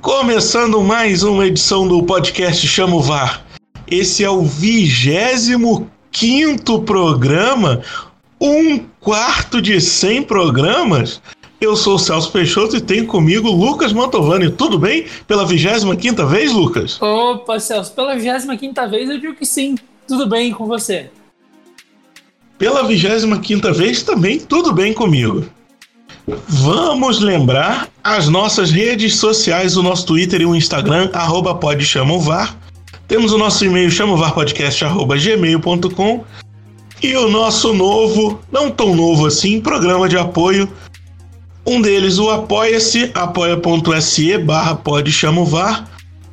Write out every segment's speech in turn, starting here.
Começando mais uma edição do podcast Chamo VAR. Esse é o vigésimo quinto programa, um quarto de 100 programas. Eu sou o Celso Peixoto e tenho comigo Lucas Mantovani. Tudo bem? Pela 25 quinta vez, Lucas? Opa, Celso, pela 25 quinta vez eu digo que sim. Tudo bem com você? Pela 25 quinta vez também tudo bem comigo. Vamos lembrar as nossas redes sociais, o nosso Twitter e o Instagram, arroba. Temos o nosso e-mail chamovarpodcast.gmail.com e o nosso novo, não tão novo assim, programa de apoio. Um deles o Apoia-se, apoia.se barra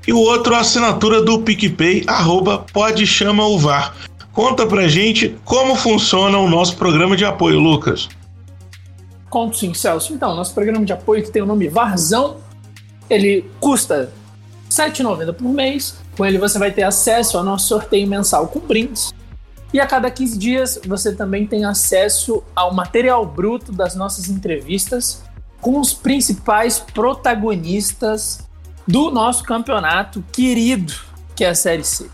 e o outro a assinatura do PicPay, arroba. Conta pra gente como funciona o nosso programa de apoio, Lucas. Conto sim, Celso. Então, nosso programa de apoio que tem o nome Varzão, ele custa R$ 7,90 por mês. Com ele você vai ter acesso ao nosso sorteio mensal com brindes. E a cada 15 dias você também tem acesso ao material bruto das nossas entrevistas com os principais protagonistas do nosso campeonato querido, que é a Série C.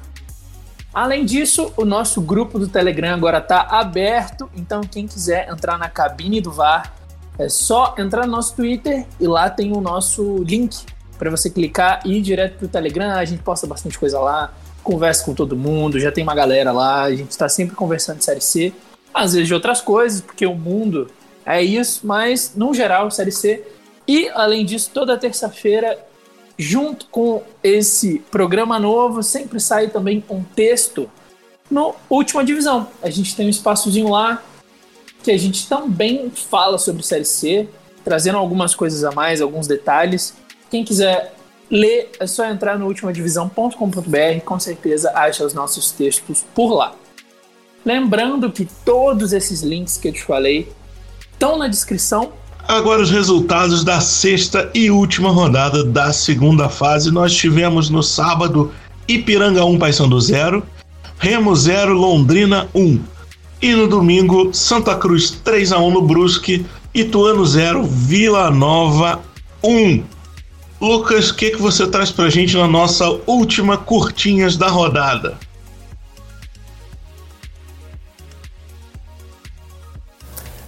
Além disso, o nosso grupo do Telegram agora está aberto, então quem quiser entrar na cabine do VAR é só entrar no nosso Twitter e lá tem o nosso link para você clicar e ir direto pro Telegram. A gente posta bastante coisa lá, conversa com todo mundo, já tem uma galera lá, a gente está sempre conversando de Série C, às vezes de outras coisas, porque o mundo é isso, mas no geral, Série C. E além disso, toda terça-feira, junto com esse programa novo, sempre sai também um texto no Última Divisão. A gente tem um espaçozinho lá que a gente também fala sobre Série C, trazendo algumas coisas a mais, alguns detalhes. Quem quiser ler, é só entrar no ultimadivisão.com.br, com certeza acha os nossos textos por lá. Lembrando que todos esses links que eu te falei estão na descrição. Agora os resultados da sexta e última rodada da segunda fase. Nós tivemos no sábado Ipiranga 1, Paysandu 0, Remo 0, Londrina 1. E no domingo, Santa Cruz 3 a 1 no Brusque, Ituano 0, Vila Nova 1. Lucas, o que, que você traz pra gente na nossa última curtinhas da rodada?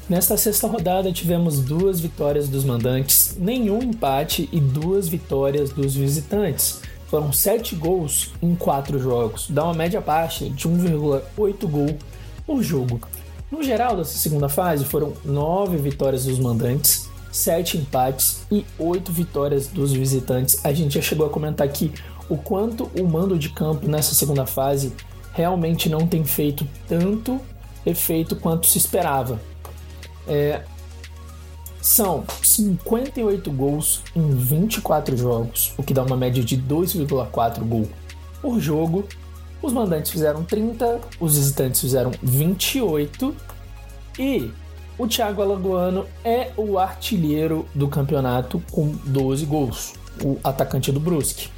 Nesta sexta rodada tivemos duas vitórias dos mandantes, nenhum empate e duas vitórias dos visitantes. Foram sete gols em quatro jogos, dá uma média baixa de 1,8 gol por jogo. No geral dessa segunda fase foram nove vitórias dos mandantes, sete empates e oito vitórias dos visitantes. A gente já chegou a comentar aqui o quanto o mando de campo nessa segunda fase realmente não tem feito tanto efeito quanto se esperava. É, são 58 gols em 24 jogos, o que dá uma média de 2,4 gol por jogo os mandantes fizeram 30, os visitantes fizeram 28 e o Thiago Alagoano é o artilheiro do campeonato com 12 gols, o atacante do Brusque.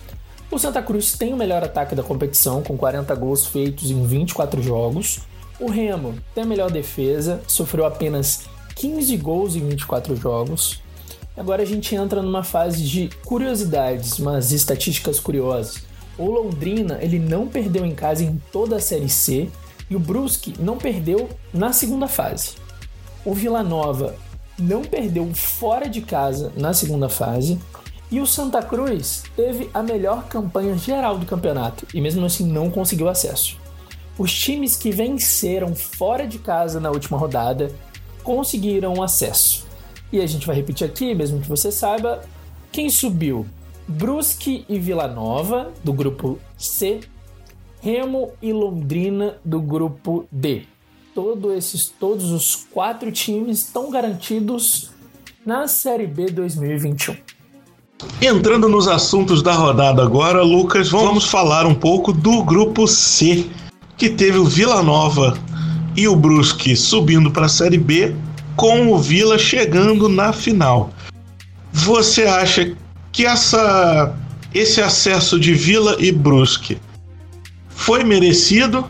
O Santa Cruz tem o melhor ataque da competição, com 40 gols feitos em 24 jogos. O Remo tem a melhor defesa, sofreu apenas 15 gols em 24 jogos. Agora a gente entra numa fase de curiosidades, mas estatísticas curiosas. O Londrina ele não perdeu em casa em toda a Série C e o Brusque não perdeu na segunda fase. O Vila Nova não perdeu fora de casa na segunda fase e o Santa Cruz teve a melhor campanha geral do campeonato e mesmo assim não conseguiu acesso. Os times que venceram fora de casa na última rodada conseguiram acesso. E a gente vai repetir aqui, mesmo que você saiba, quem subiu Brusque e Vila Nova, do grupo C, Remo e Londrina, do grupo D. Todo esses, todos os quatro times estão garantidos na Série B 2021. Entrando nos assuntos da rodada agora, Lucas, vamos falar um pouco do grupo C, que teve o Vila Nova e o Brusque subindo para a Série B, com o Vila chegando na final. Você acha que essa, esse acesso de Vila e Brusque foi merecido,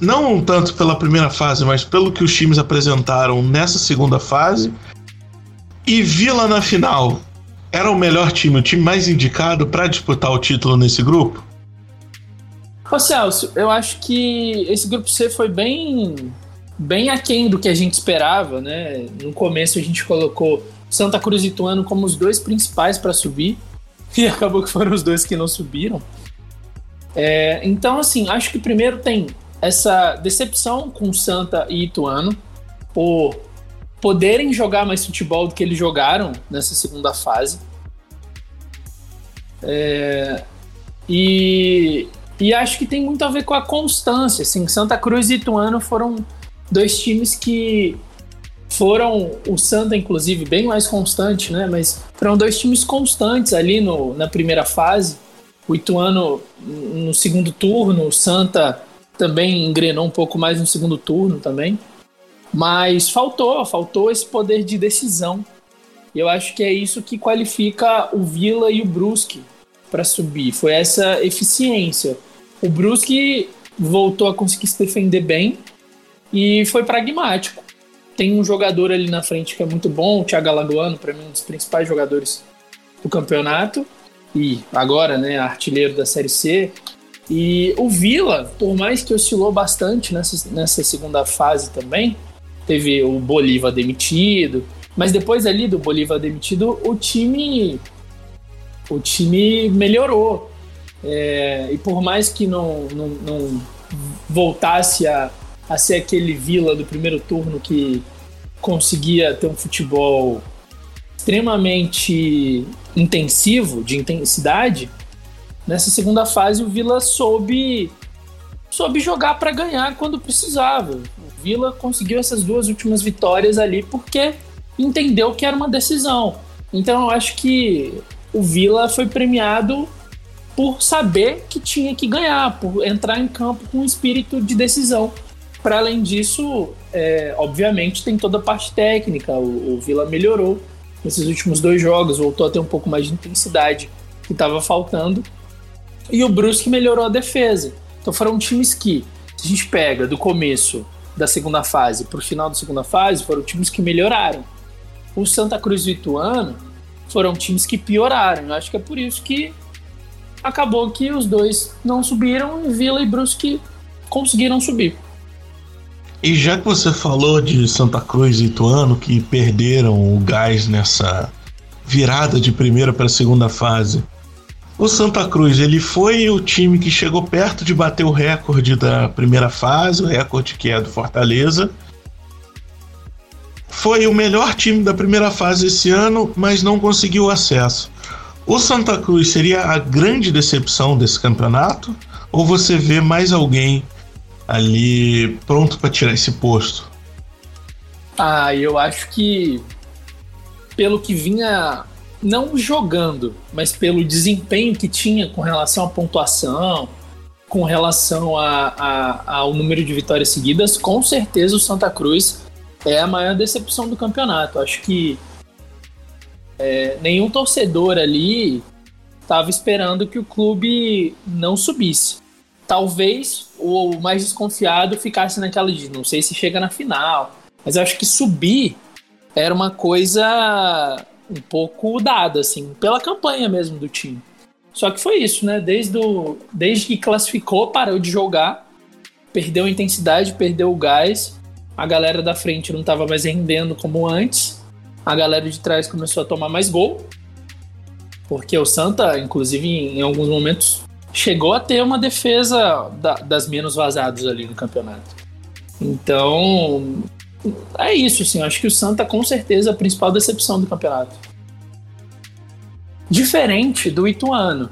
não tanto pela primeira fase, mas pelo que os times apresentaram nessa segunda fase. E Vila na final era o melhor time, o time mais indicado para disputar o título nesse grupo? Ô Celso, eu acho que esse grupo C foi bem bem aquém do que a gente esperava, né? No começo a gente colocou Santa Cruz e Ituano como os dois principais para subir e acabou que foram os dois que não subiram. É, então, assim, acho que primeiro tem essa decepção com Santa e Ituano por poderem jogar mais futebol do que eles jogaram nessa segunda fase. É, e, e acho que tem muito a ver com a constância. Assim, Santa Cruz e Ituano foram dois times que foram o Santa, inclusive, bem mais constante, né? Mas foram dois times constantes ali no, na primeira fase. O Ituano no segundo turno, o Santa também engrenou um pouco mais no segundo turno também. Mas faltou, faltou esse poder de decisão. E eu acho que é isso que qualifica o Vila e o Brusque para subir. Foi essa eficiência. O Brusque voltou a conseguir se defender bem e foi pragmático. Tem um jogador ali na frente que é muito bom, o Thiago Alagoano, para mim um dos principais jogadores do campeonato e agora, né, artilheiro da Série C. E o Vila, por mais que oscilou bastante nessa, nessa segunda fase também, teve o Bolívar demitido, mas depois ali do Bolívar demitido, o time o time melhorou. É, e por mais que não, não, não voltasse a, a ser aquele Vila do primeiro turno que conseguia ter um futebol extremamente intensivo, de intensidade, nessa segunda fase o Vila soube soube jogar para ganhar quando precisava. Vila conseguiu essas duas últimas vitórias ali porque entendeu que era uma decisão. Então eu acho que o Vila foi premiado por saber que tinha que ganhar, por entrar em campo com um espírito de decisão. Para além disso, é, obviamente, tem toda a parte técnica. O, o Vila melhorou nesses últimos dois jogos, voltou a ter um pouco mais de intensidade que estava faltando. E o Brusque melhorou a defesa. Então foram times que, se a gente pega do começo da segunda fase para o final da segunda fase foram times que melhoraram. O Santa Cruz e o Ituano foram times que pioraram. Eu acho que é por isso que acabou que os dois não subiram e Vila e Brusque conseguiram subir. E já que você falou de Santa Cruz e Ituano que perderam o gás nessa virada de primeira para segunda fase, o Santa Cruz, ele foi o time que chegou perto de bater o recorde da primeira fase, o recorde que é do Fortaleza. Foi o melhor time da primeira fase esse ano, mas não conseguiu acesso. O Santa Cruz seria a grande decepção desse campeonato? Ou você vê mais alguém ali pronto para tirar esse posto? Ah, eu acho que pelo que vinha não jogando, mas pelo desempenho que tinha com relação à pontuação, com relação a, a, ao número de vitórias seguidas, com certeza o Santa Cruz é a maior decepção do campeonato. Acho que é, nenhum torcedor ali estava esperando que o clube não subisse. Talvez o mais desconfiado ficasse naquela de não sei se chega na final, mas acho que subir era uma coisa um pouco dada, assim, pela campanha mesmo do time. Só que foi isso, né? Desde, o, desde que classificou, parou de jogar, perdeu a intensidade, perdeu o gás. A galera da frente não estava mais rendendo como antes. A galera de trás começou a tomar mais gol. Porque o Santa, inclusive, em, em alguns momentos, chegou a ter uma defesa da, das menos vazadas ali no campeonato. Então, é isso, assim. Acho que o Santa, com certeza, é a principal decepção do campeonato. Diferente do Ituano.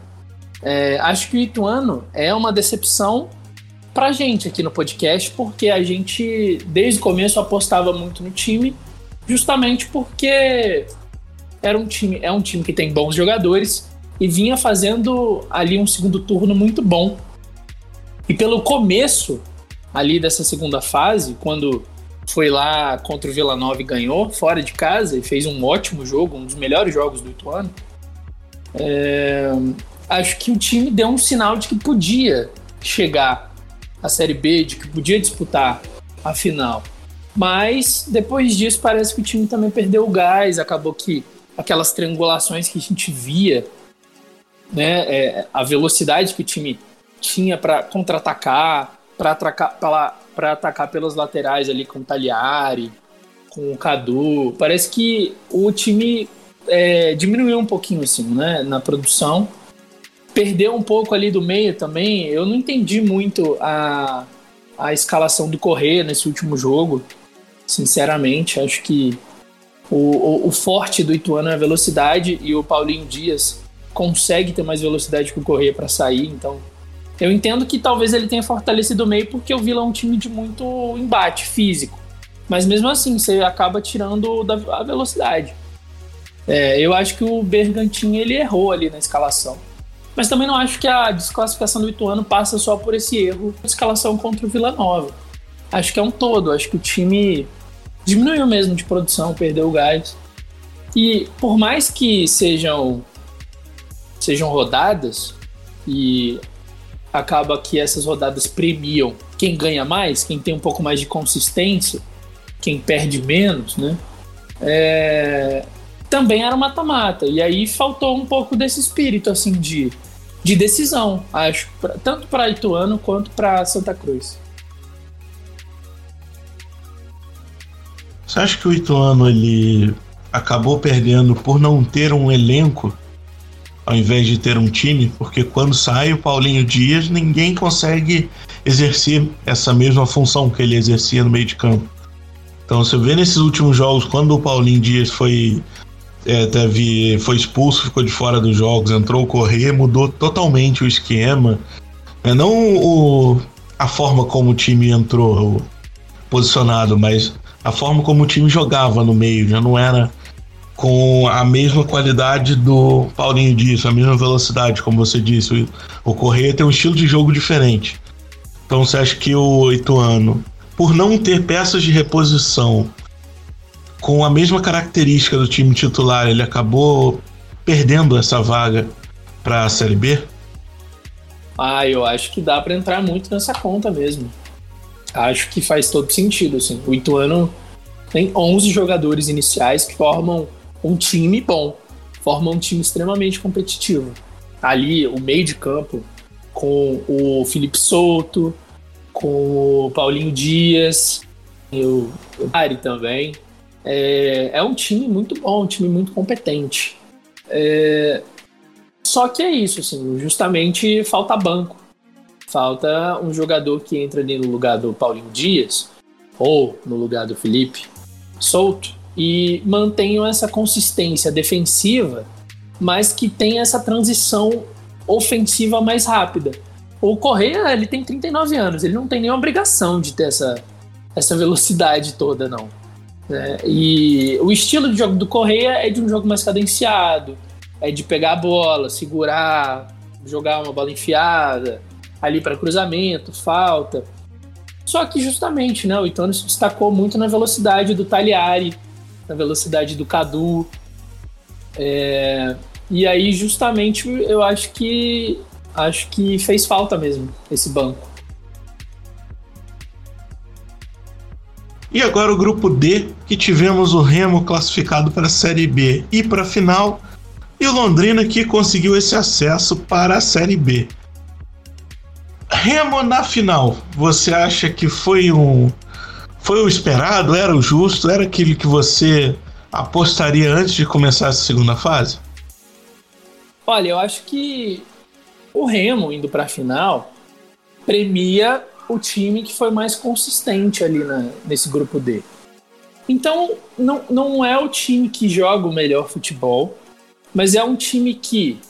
É, acho que o Ituano é uma decepção pra gente aqui no podcast, porque a gente, desde o começo, apostava muito no time, justamente porque era um time, é um time que tem bons jogadores e vinha fazendo ali um segundo turno muito bom. E pelo começo ali dessa segunda fase, quando foi lá contra o Vila Nova e ganhou fora de casa e fez um ótimo jogo, um dos melhores jogos do Ituano. É, acho que o time deu um sinal de que podia chegar à Série B, de que podia disputar a final. Mas depois disso parece que o time também perdeu o gás, acabou que aquelas triangulações que a gente via, né? É, a velocidade que o time tinha para contra-atacar, para atacar, atacar pelas laterais ali com o Tagliari, com o Cadu. Parece que o time é, diminuiu um pouquinho assim, né, na produção. Perdeu um pouco ali do meio também. Eu não entendi muito a, a escalação do Correia nesse último jogo. Sinceramente, acho que o, o, o, forte do Ituano é a velocidade e o Paulinho Dias consegue ter mais velocidade que o Correia para sair. Então, eu entendo que talvez ele tenha fortalecido o meio porque o Vila é um time de muito embate físico. Mas mesmo assim, você acaba tirando da, a velocidade. É, eu acho que o Bergantin ele errou ali na escalação. Mas também não acho que a desclassificação do Ituano passa só por esse erro de escalação contra o Vila Nova. Acho que é um todo. Acho que o time diminuiu mesmo de produção, perdeu o gás. E por mais que sejam sejam rodadas e acaba que essas rodadas premiam quem ganha mais, quem tem um pouco mais de consistência, quem perde menos, né? É, também era mata-mata. E aí faltou um pouco desse espírito, assim, de, de decisão, acho, pra, tanto para Ituano quanto para Santa Cruz. Você acha que o Ituano ele acabou perdendo por não ter um elenco ao invés de ter um time? Porque quando sai o Paulinho Dias, ninguém consegue exercer essa mesma função que ele exercia no meio de campo. Então você vê nesses últimos jogos, quando o Paulinho Dias foi é, teve, foi expulso, ficou de fora dos jogos, entrou o Corrêa, mudou totalmente o esquema. É, não o, a forma como o time entrou posicionado, mas a forma como o time jogava no meio. Já não era com a mesma qualidade do Paulinho Dias, a mesma velocidade, como você disse. O Correia tem um estilo de jogo diferente. Então você acha que o Ituano por não ter peças de reposição com a mesma característica do time titular, ele acabou perdendo essa vaga para a Série B? Ah, eu acho que dá para entrar muito nessa conta mesmo. Acho que faz todo sentido, assim. O Ituano tem 11 jogadores iniciais que formam um time bom, formam um time extremamente competitivo. Ali, o meio de campo, com o Felipe Souto, com o Paulinho Dias, e o Ari também. É, é, um time muito bom, um time muito competente. É, só que é isso, assim, justamente falta banco. Falta um jogador que entra ali no lugar do Paulinho Dias, ou no lugar do Felipe Solto, e mantenham essa consistência defensiva, mas que tenha essa transição ofensiva mais rápida. O Correia, ele tem 39 anos, ele não tem nenhuma obrigação de ter essa, essa velocidade toda, não. É, e o estilo de jogo do Correia é de um jogo mais cadenciado, é de pegar a bola, segurar, jogar uma bola enfiada, ali para cruzamento, falta. Só que justamente, né, o Ituano se destacou muito na velocidade do Tagliari, na velocidade do Cadu. É, e aí, justamente, eu acho que acho que fez falta mesmo esse banco. E agora o grupo D, que tivemos o Remo classificado para a Série B e para a final, e o Londrina que conseguiu esse acesso para a Série B. Remo na final, você acha que foi um foi o esperado, era o justo, era aquilo que você apostaria antes de começar essa segunda fase? Olha, eu acho que o Remo indo para a final premia o time que foi mais consistente ali na, nesse grupo D. Então, não, não é o time que joga o melhor futebol, mas é um time que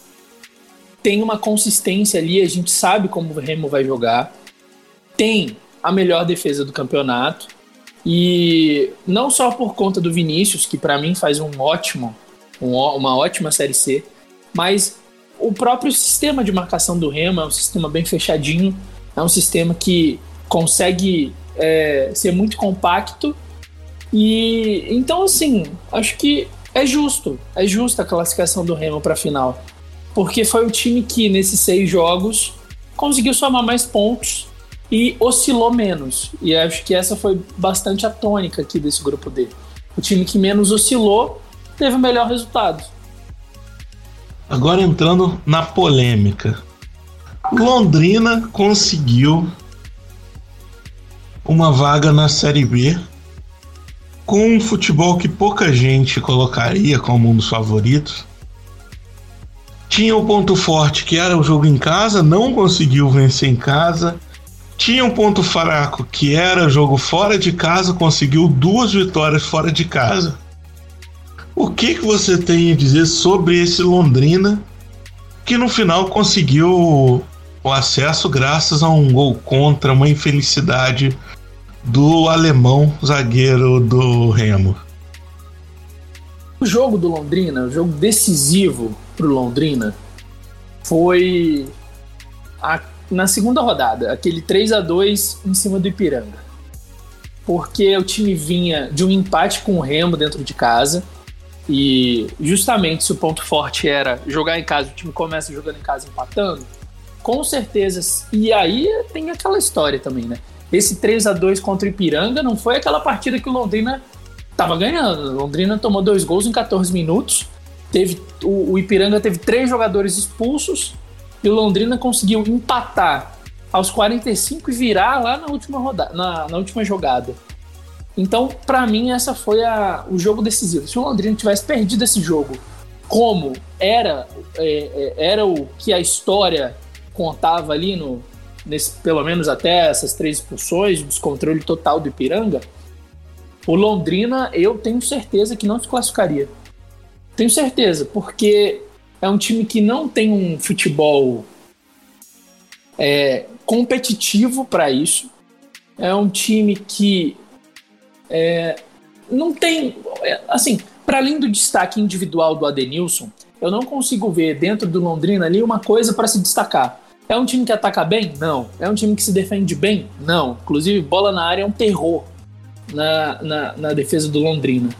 tem uma consistência ali, a gente sabe como o Remo vai jogar, tem a melhor defesa do campeonato, e não só por conta do Vinícius, que para mim faz um ótimo, um, uma ótima Série C, mas o próprio sistema de marcação do Remo é um sistema bem fechadinho, é um sistema que consegue é, ser muito compacto. E então, assim, acho que é justo, é justa a classificação do Remo para a final, porque foi o time que nesses seis jogos conseguiu somar mais pontos e oscilou menos. E acho que essa foi bastante a tônica aqui desse grupo D. O time que menos oscilou teve o melhor resultado. Agora entrando na polêmica. Londrina conseguiu uma vaga na Série B com um futebol que pouca gente colocaria como um dos favoritos. Tinha o ponto forte que era o jogo em casa, não conseguiu vencer em casa. Tinha um ponto fraco que era jogo fora de casa, conseguiu duas vitórias fora de casa. O que, que você tem a dizer sobre esse Londrina que no final conseguiu o acesso graças a um gol contra, uma infelicidade do alemão zagueiro do Remo? O jogo do Londrina, o jogo decisivo para o Londrina, foi a, na segunda rodada, aquele 3 a 2 em cima do Ipiranga. Porque o time vinha de um empate com o Remo dentro de casa. E justamente se o ponto forte era jogar em casa, o time começa jogando em casa empatando, com certeza. E aí tem aquela história também, né? Esse 3 a 2 contra o Ipiranga não foi aquela partida que o Londrina estava ganhando. O Londrina tomou dois gols em 14 minutos. Teve, o, o Ipiranga teve três jogadores expulsos e o Londrina conseguiu empatar aos 45 e virar lá na última, rodada, na, na última jogada. Então, para mim, essa foi a, o jogo decisivo. Se o Londrina tivesse perdido esse jogo como era, é, é era o que a história contava ali no, nesse, pelo menos até essas três expulsões, o descontrole total do Ipiranga, o Londrina eu tenho certeza que não se classificaria. Tenho certeza, porque é um time que não tem um futebol é, competitivo para isso. É um time que é, não tem. É, assim, para além do destaque individual do Adenilson, eu não consigo ver dentro do Londrina ali uma coisa para se destacar. É um time que ataca bem? Não. É um time que se defende bem? Não. Inclusive, bola na área é um terror na, na, na defesa do Londrina.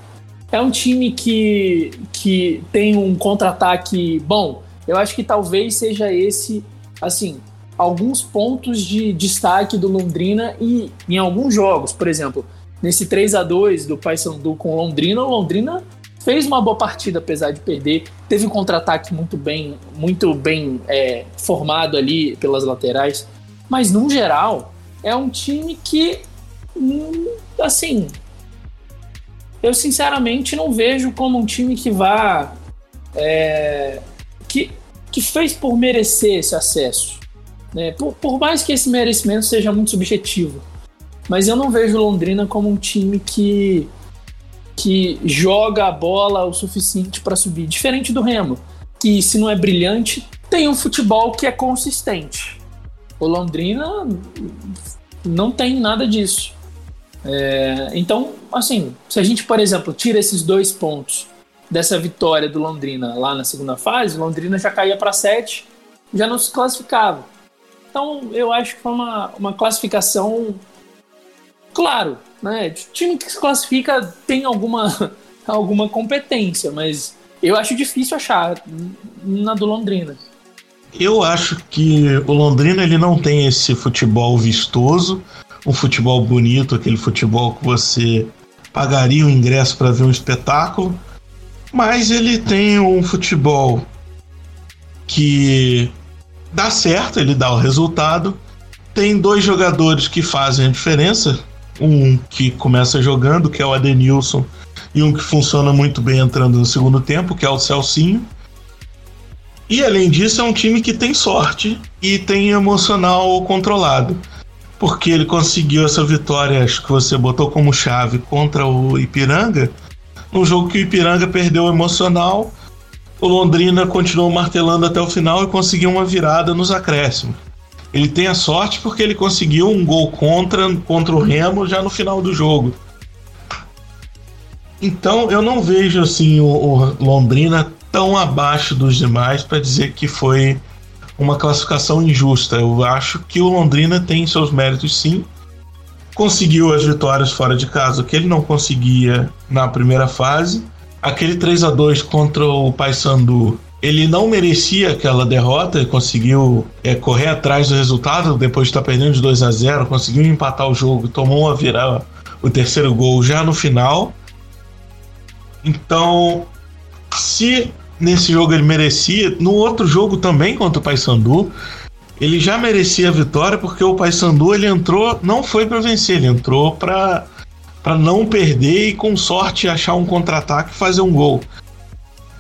É um time que, que tem um contra-ataque bom. Eu acho que talvez seja esse, assim, alguns pontos de destaque do Londrina e em alguns jogos. Por exemplo, nesse 3 a 2 do Paysandu com Londrina, o Londrina fez uma boa partida, apesar de perder. Teve um contra-ataque muito bem, muito bem é, formado ali pelas laterais. Mas, no geral, é um time que, hum, assim, eu sinceramente não vejo como um time que vá. É, que, que fez por merecer esse acesso. Né? Por, por mais que esse merecimento seja muito subjetivo. Mas eu não vejo Londrina como um time que que joga a bola o suficiente para subir. Diferente do Remo, que se não é brilhante, tem um futebol que é consistente. O Londrina não tem nada disso. É, então, assim, se a gente, por exemplo, tira esses dois pontos dessa vitória do Londrina lá na segunda fase, Londrina já caía para sete, já não se classificava. Então, eu acho que foi uma, uma classificação, claro, né? O time que se classifica tem alguma, alguma competência, mas eu acho difícil achar na do Londrina. Eu acho que o Londrina ele não tem esse futebol vistoso, um futebol bonito, aquele futebol que você pagaria o ingresso para ver um espetáculo, mas ele tem um futebol que dá certo, ele dá o resultado. Tem dois jogadores que fazem a diferença, um que começa jogando, que é o Adenilson, e um que funciona muito bem entrando no segundo tempo, que é o Celcinho. E além disso, é um time que tem sorte e tem emocional controlado. Porque ele conseguiu essa vitória, acho que você botou como chave, contra o Ipiranga, num jogo que o Ipiranga perdeu emocional. O Londrina continuou martelando até o final e conseguiu uma virada nos acréscimos. Ele tem a sorte porque ele conseguiu um gol contra, contra o Remo já no final do jogo. Então eu não vejo assim o, o Londrina tão abaixo dos demais para dizer que foi uma classificação injusta. Eu acho que o Londrina tem seus méritos sim. Conseguiu as vitórias fora de casa que ele não conseguia na primeira fase. Aquele 3 a 2 contra o Paysandu ele não merecia aquela derrota, ele conseguiu é, correr atrás do resultado depois de estar perdendo de 2 a 0 conseguiu empatar o jogo, tomou uma virada, o terceiro gol já no final. Então, se nesse jogo ele merecia, no outro jogo também contra o Paysandu, ele já merecia a vitória porque o Paysandu ele entrou, não foi para vencer, ele entrou para para não perder e com sorte achar um contra-ataque e fazer um gol.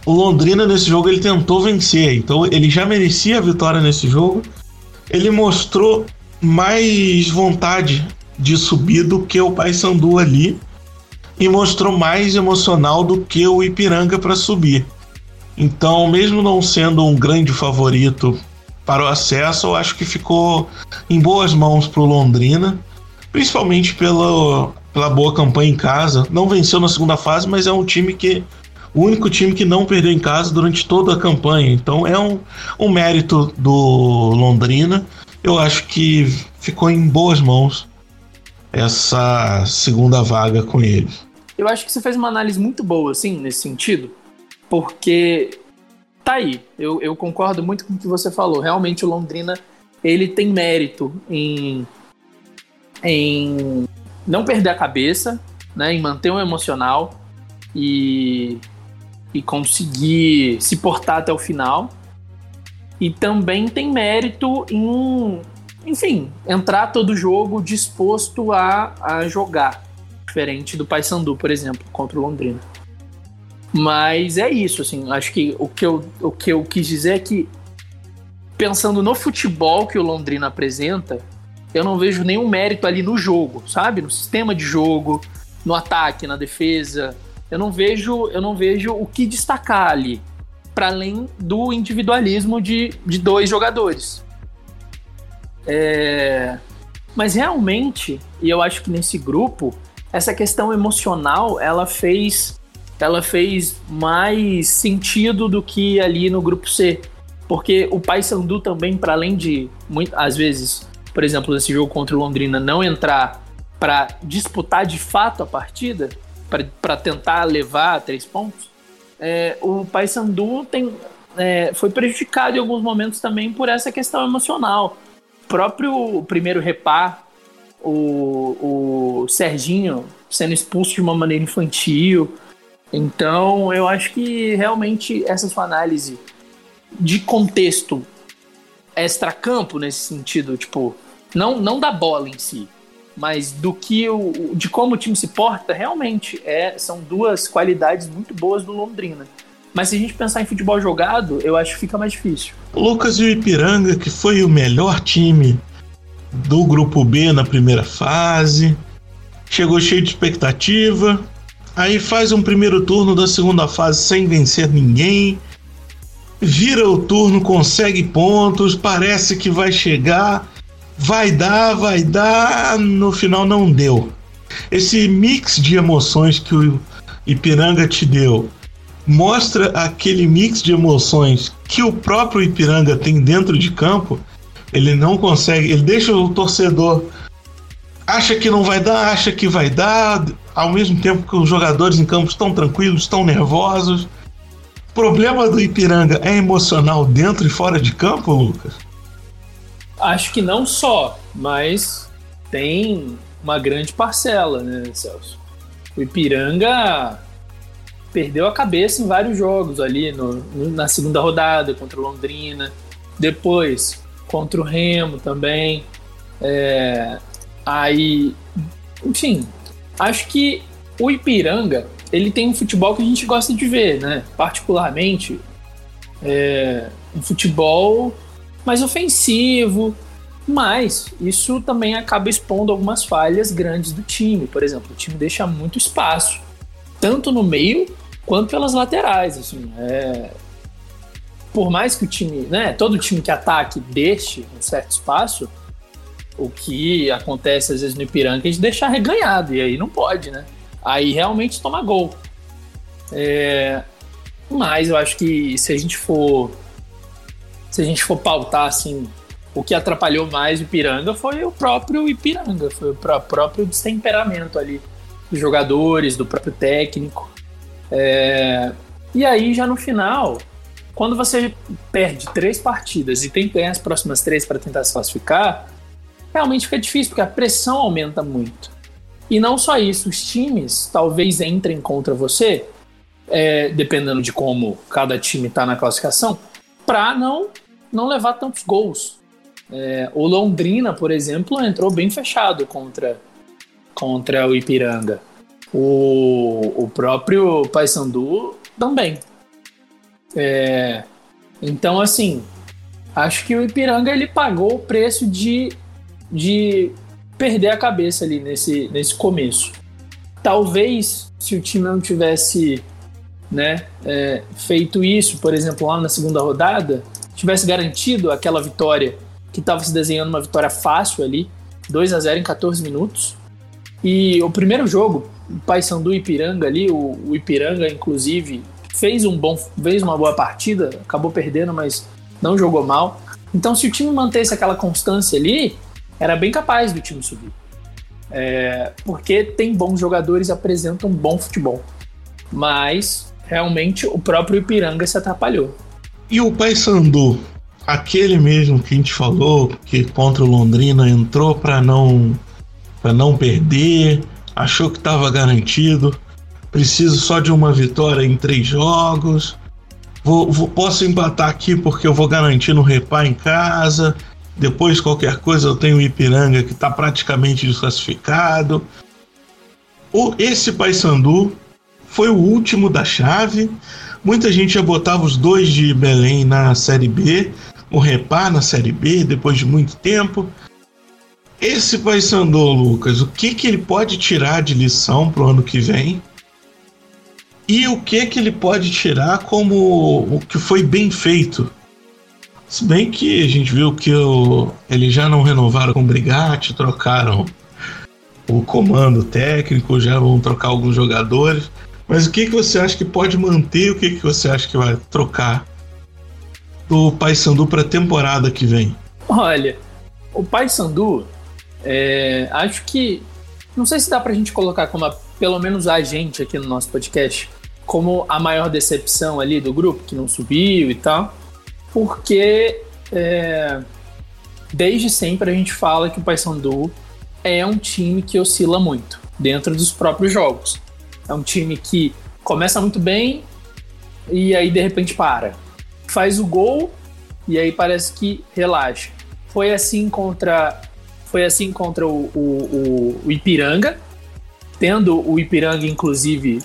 O Londrina nesse jogo ele tentou vencer, então ele já merecia a vitória nesse jogo. Ele mostrou mais vontade de subir do que o Paysandu ali e mostrou mais emocional do que o Ipiranga para subir. Então, mesmo não sendo um grande favorito para o acesso, eu acho que ficou em boas mãos para o Londrina, principalmente pela, pela boa campanha em casa. Não venceu na segunda fase, mas é um time que o único time que não perdeu em casa durante toda a campanha. Então é um, um mérito do Londrina. Eu acho que ficou em boas mãos essa segunda vaga com ele. Eu acho que você fez uma análise muito boa, assim, nesse sentido, porque tá aí. Eu, eu concordo muito com o que você falou. Realmente o Londrina ele tem mérito em, em não perder a cabeça, né, em manter o emocional e, e conseguir se portar até o final. E também tem mérito em, enfim, entrar todo jogo disposto a, a jogar. Diferente do Paysandu, por exemplo, contra o Londrina. Mas é isso, assim, acho que o que eu, o que eu quis dizer é que, pensando no futebol que o Londrina apresenta, eu não vejo nenhum mérito ali no jogo, sabe? No sistema de jogo, no ataque, na defesa. Eu não vejo, eu não vejo o que destacar ali, para além do individualismo de, de dois jogadores. É... Mas realmente, e eu acho que nesse grupo, essa questão emocional, ela fez ela fez mais sentido do que ali no grupo C. Porque o Paysandu também, para além de, muito, às vezes, por exemplo, nesse jogo contra o Londrina, não entrar para disputar de fato a partida, para tentar levar três pontos, é, o Paysandu tem, é, foi prejudicado em alguns momentos também por essa questão emocional. O próprio primeiro repar, o, o Serginho sendo expulso de uma maneira infantil, então, eu acho que realmente essa sua análise de contexto extra-campo nesse sentido, tipo, não, não da bola em si, mas do que o, de como o time se porta, realmente é, são duas qualidades muito boas do Londrina. Mas se a gente pensar em futebol jogado, eu acho que fica mais difícil. Lucas e o Ipiranga, que foi o melhor time do grupo B na primeira fase, chegou cheio de expectativa, Aí faz um primeiro turno da segunda fase sem vencer ninguém. Vira o turno, consegue pontos, parece que vai chegar. Vai dar, vai dar. No final não deu. Esse mix de emoções que o Ipiranga te deu mostra aquele mix de emoções que o próprio Ipiranga tem dentro de campo. Ele não consegue, ele deixa o torcedor acha que não vai dar, acha que vai dar, ao mesmo tempo que os jogadores em campo estão tranquilos, estão nervosos. O problema do Ipiranga é emocional dentro e fora de campo, Lucas? Acho que não só, mas tem uma grande parcela, né, Celso? O Ipiranga perdeu a cabeça em vários jogos ali no, na segunda rodada contra o Londrina, depois contra o Remo também. É, aí, enfim, acho que o Ipiranga ele tem um futebol que a gente gosta de ver, né? Particularmente é, um futebol mais ofensivo, mas isso também acaba expondo algumas falhas grandes do time. Por exemplo, o time deixa muito espaço, tanto no meio quanto pelas laterais. Assim, é... Por mais que o time, né, todo time que ataque deixe um certo espaço, o que acontece às vezes no Ipiranga é de deixar reganhado, e aí não pode, né? Aí realmente toma gol. É... Mas eu acho que se a gente for. Se a gente for pautar assim, o que atrapalhou mais o Ipiranga foi o próprio Ipiranga, foi o próprio destemperamento ali dos jogadores, do próprio técnico. É... E aí, já no final, quando você perde três partidas e tem que ganhar as próximas três para tentar se classificar, realmente fica difícil, porque a pressão aumenta muito. E não só isso, os times talvez entrem contra você é, dependendo de como cada time está na classificação, para não, não levar tantos gols. É, o Londrina, por exemplo, entrou bem fechado contra, contra o Ipiranga. O, o próprio Paysandu também. É, então, assim, acho que o Ipiranga ele pagou o preço de, de perder a cabeça ali nesse, nesse começo. Talvez, se o time não tivesse né, é, feito isso, por exemplo, lá na segunda rodada, tivesse garantido aquela vitória que estava se desenhando uma vitória fácil ali, 2 a 0 em 14 minutos. E o primeiro jogo, o Paysandu Ipiranga ali, o, o Ipiranga inclusive fez um bom, fez uma boa partida, acabou perdendo, mas não jogou mal. Então, se o time mantesse aquela constância ali, era bem capaz do time subir. É, porque tem bons jogadores apresentam bom futebol. Mas realmente o próprio Ipiranga se atrapalhou. E o Paysandu, aquele mesmo que a gente falou, que contra o Londrina entrou para não para não perder, achou que estava garantido, preciso só de uma vitória em três jogos. Vou, vou, posso empatar aqui porque eu vou garantir no repá em casa. Depois, qualquer coisa, eu tenho o Ipiranga que está praticamente desclassificado. O, esse Paysandu foi o último da chave. Muita gente já botava os dois de Belém na Série B, o Repá na Série B, depois de muito tempo. Esse Paysandu, Lucas, o que, que ele pode tirar de lição para o ano que vem? E o que, que ele pode tirar como o que foi bem feito? Se bem que a gente viu que o, eles já não renovaram com o Brigatti, trocaram o comando técnico, já vão trocar alguns jogadores. Mas o que, que você acha que pode manter o que, que você acha que vai trocar do Paysandu para a temporada que vem? Olha, o Paysandu, é, acho que. Não sei se dá para a gente colocar como, a, pelo menos a gente aqui no nosso podcast, como a maior decepção ali do grupo, que não subiu e tal, porque é, desde sempre a gente fala que o Paysandu é um time que oscila muito dentro dos próprios jogos. É um time que começa muito bem e aí de repente para. Faz o gol e aí parece que relaxa. Foi assim contra foi assim contra o, o, o Ipiranga, tendo o Ipiranga inclusive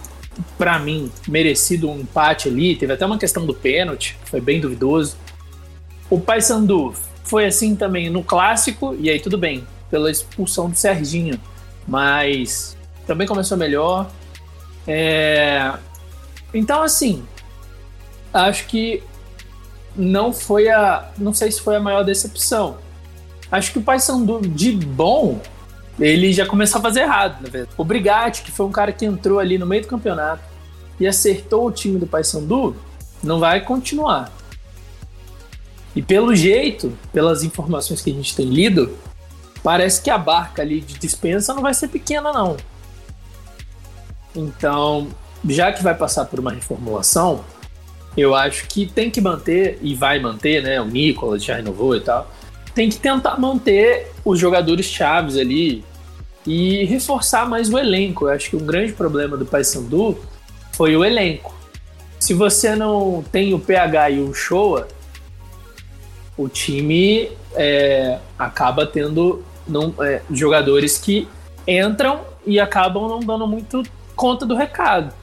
para mim merecido um empate ali. Teve até uma questão do pênalti, foi bem duvidoso. O Paysandu foi assim também no clássico e aí tudo bem, pela expulsão do Serginho, mas também começou melhor. É... Então, assim, acho que não foi a. Não sei se foi a maior decepção. Acho que o Paysandu de bom, ele já começou a fazer errado, na verdade. O Brigatti, que foi um cara que entrou ali no meio do campeonato e acertou o time do Paysandu, não vai continuar. E pelo jeito, pelas informações que a gente tem lido, parece que a barca ali de dispensa não vai ser pequena, não. Então, já que vai passar por uma reformulação, eu acho que tem que manter, e vai manter, né? O Nicolas já renovou e tal. Tem que tentar manter os jogadores chaves ali e reforçar mais o elenco. Eu acho que um grande problema do Paysandu foi o elenco. Se você não tem o PH e o Showa, o time é, acaba tendo não, é, jogadores que entram e acabam não dando muito conta do recado.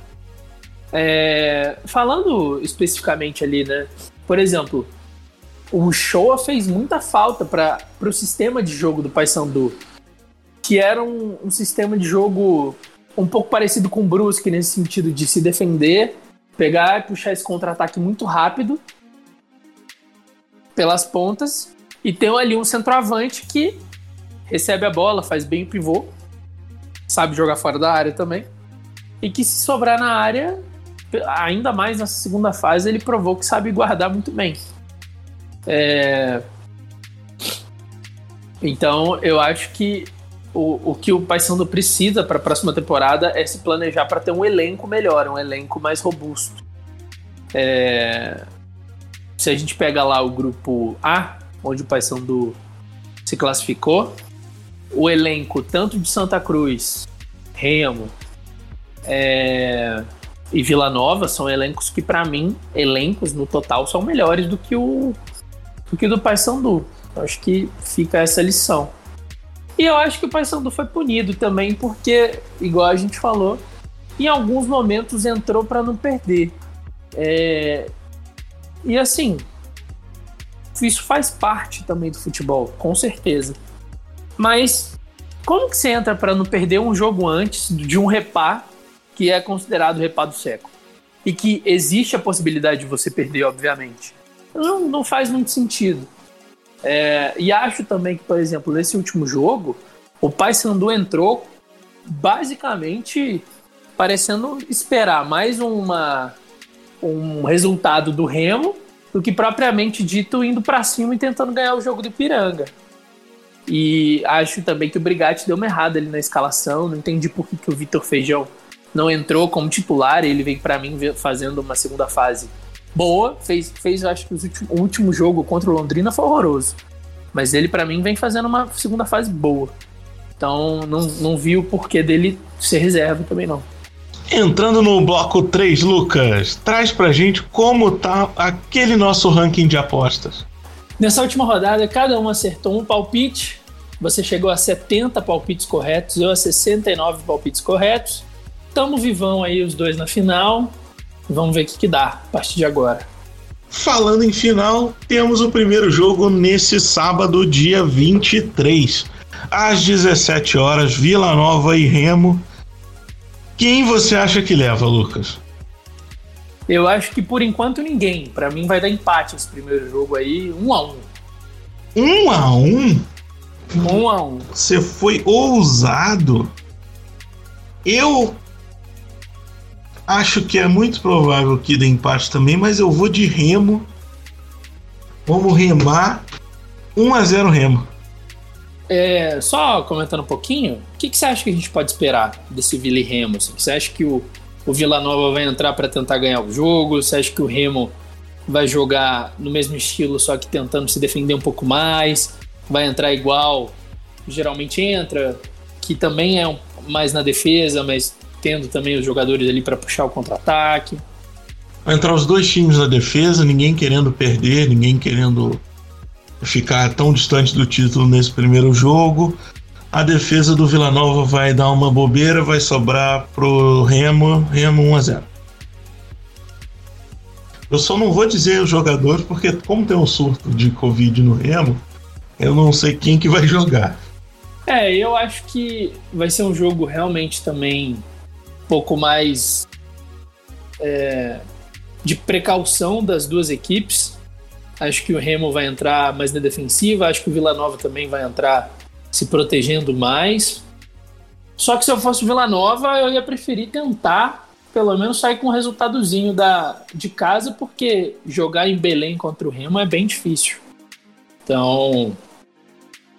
É, falando especificamente ali, né? Por exemplo, o Showa fez muita falta para o sistema de jogo do Paysandu, que era um, um, sistema de jogo um pouco parecido com o Brusque nesse sentido de se defender, pegar e puxar esse contra-ataque muito rápido pelas pontas e ter ali um centroavante que recebe a bola, faz bem o pivô, sabe jogar fora da área também e que se sobrar na área, ainda mais nessa segunda fase, ele provou que sabe guardar muito bem. É... Então, eu acho que o, o que o Paysandu precisa para a próxima temporada é se planejar para ter um elenco melhor, um elenco mais robusto. É... Se a gente pega lá o grupo A, onde o Paysandu se classificou, o elenco tanto de Santa Cruz, Remo, é, e Vila Nova são elencos que, para mim, elencos no total são melhores do que o do que do Paysandu. Acho que fica essa lição. E eu acho que o Paysandu foi punido também porque, igual a gente falou, em alguns momentos entrou para não perder. É... E assim, isso faz parte também do futebol, com certeza. Mas como que você entra para não perder um jogo antes de um repá que é considerado repá do século? E que existe a possibilidade de você perder, obviamente. Não, não faz muito sentido. É, e acho também que, por exemplo, nesse último jogo, o Paysandu entrou basicamente parecendo esperar mais uma, um resultado do Remo do que propriamente dito indo para cima e tentando ganhar o jogo do Piranga. E acho também que o Brigatti deu uma errada ali na escalação. Não entendi por que, que o Vitor Feijão não entrou como titular. Ele vem para mim fazendo uma segunda fase boa. Fez, fez acho que últimos, o último jogo contra o Londrina foi horroroso. Mas ele, para mim, vem fazendo uma segunda fase boa. Então, não, não vi o porquê dele ser reserva também, não. Entrando no bloco 3, Lucas, traz pra gente como tá aquele nosso ranking de apostas. Nessa última rodada, cada um acertou um palpite. Você chegou a 70 palpites corretos, eu a 69 palpites corretos. Tamo vivão aí os dois na final. Vamos ver o que, que dá a partir de agora. Falando em final, temos o primeiro jogo nesse sábado, dia 23, às 17 horas, Vila Nova e Remo. Quem você acha que leva, Lucas? Eu acho que por enquanto ninguém. Para mim vai dar empate esse primeiro jogo aí, um a um. Um a um? Um a um. Você foi ousado. Eu acho que é muito provável que dê empate também, mas eu vou de Remo. Vamos remar 1 a 0 Remo. É, só comentando um pouquinho, o que, que, você acha que a gente pode esperar desse Vila e Remo? Assim? Você acha que o, o Vila Nova vai entrar para tentar ganhar o jogo? Você acha que o Remo vai jogar no mesmo estilo, só que tentando se defender um pouco mais? Vai entrar igual geralmente entra, que também é mais na defesa, mas tendo também os jogadores ali para puxar o contra-ataque? Vai entrar os dois times na defesa, ninguém querendo perder, ninguém querendo ficar tão distante do título nesse primeiro jogo. A defesa do Vila Nova vai dar uma bobeira, vai sobrar pro Remo, Remo 1 a 0. Eu só não vou dizer os jogadores porque como tem um surto de Covid no Remo, eu não sei quem que vai jogar. É, eu acho que vai ser um jogo realmente também pouco mais é, de precaução das duas equipes. Acho que o Remo vai entrar mais na defensiva. Acho que o Vila Nova também vai entrar se protegendo mais. Só que se eu fosse o Vila Nova, eu ia preferir tentar pelo menos sair com um resultadozinho da, de casa, porque jogar em Belém contra o Remo é bem difícil. Então,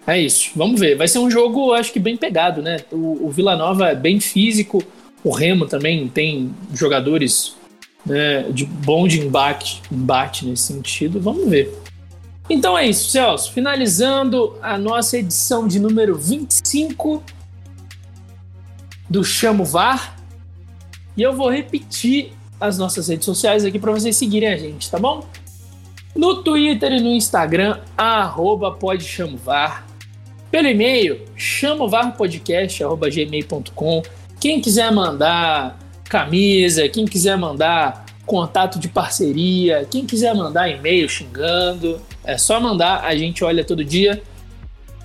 é isso. Vamos ver. Vai ser um jogo, acho que bem pegado, né? O, o Vila Nova é bem físico. O Remo também tem jogadores né, de bom de embate, embate nesse sentido. Vamos ver. Então é isso, Celso. Finalizando a nossa edição de número 25 do Chamo VAR. E eu vou repetir as nossas redes sociais aqui para vocês seguirem a gente, tá bom? No Twitter e no Instagram, arroba podchamovar. Pelo e-mail, chamovarpodcast.gmail.com. Quem quiser mandar camisa, quem quiser mandar contato de parceria, quem quiser mandar e-mail xingando, é só mandar, a gente olha todo dia.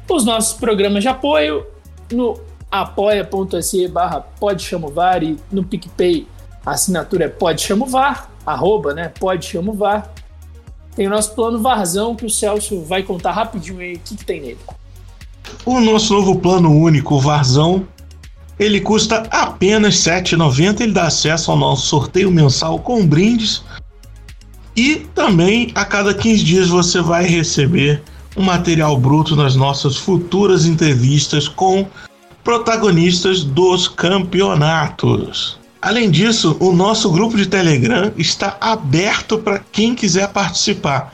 Os nossos programas de apoio no apoia.se barra e no PicPay a assinatura é pode chamovar, arroba, né, pode chamovar. Tem o nosso plano Varzão que o Celso vai contar rapidinho aí o que, que tem nele. O nosso novo plano único, Varzão, ele custa apenas R$ 7,90. Ele dá acesso ao nosso sorteio mensal com brindes. E também a cada 15 dias você vai receber um material bruto nas nossas futuras entrevistas com protagonistas dos campeonatos. Além disso, o nosso grupo de Telegram está aberto para quem quiser participar.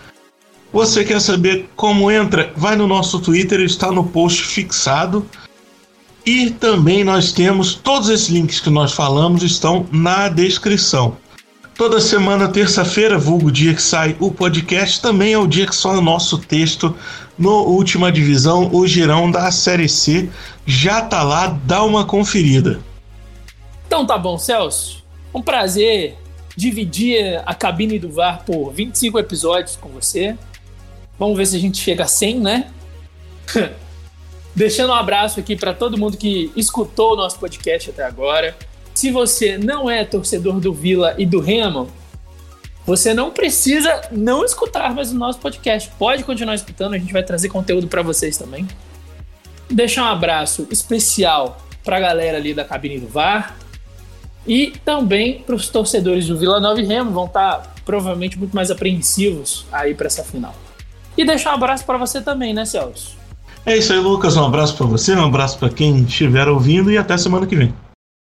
Você quer saber como entra? Vai no nosso Twitter, está no post fixado. E também nós temos todos esses links que nós falamos estão na descrição. Toda semana, terça-feira, vulgo dia que sai o podcast, também é o dia que sai o nosso texto no Última Divisão, o girão da Série C. Já tá lá, dá uma conferida. Então tá bom, Celso. Um prazer dividir a cabine do VAR por 25 episódios com você. Vamos ver se a gente chega a 100, né? Deixando um abraço aqui para todo mundo que escutou o nosso podcast até agora. Se você não é torcedor do Vila e do Remo, você não precisa não escutar mais o nosso podcast. Pode continuar escutando, a gente vai trazer conteúdo para vocês também. Deixar um abraço especial para a galera ali da cabine do VAR e também para os torcedores do Vila Nova e Remo, vão estar tá, provavelmente muito mais apreensivos aí para essa final. E deixar um abraço para você também, né, Celso? É isso aí, Lucas. Um abraço para você, um abraço para quem estiver ouvindo e até semana que vem.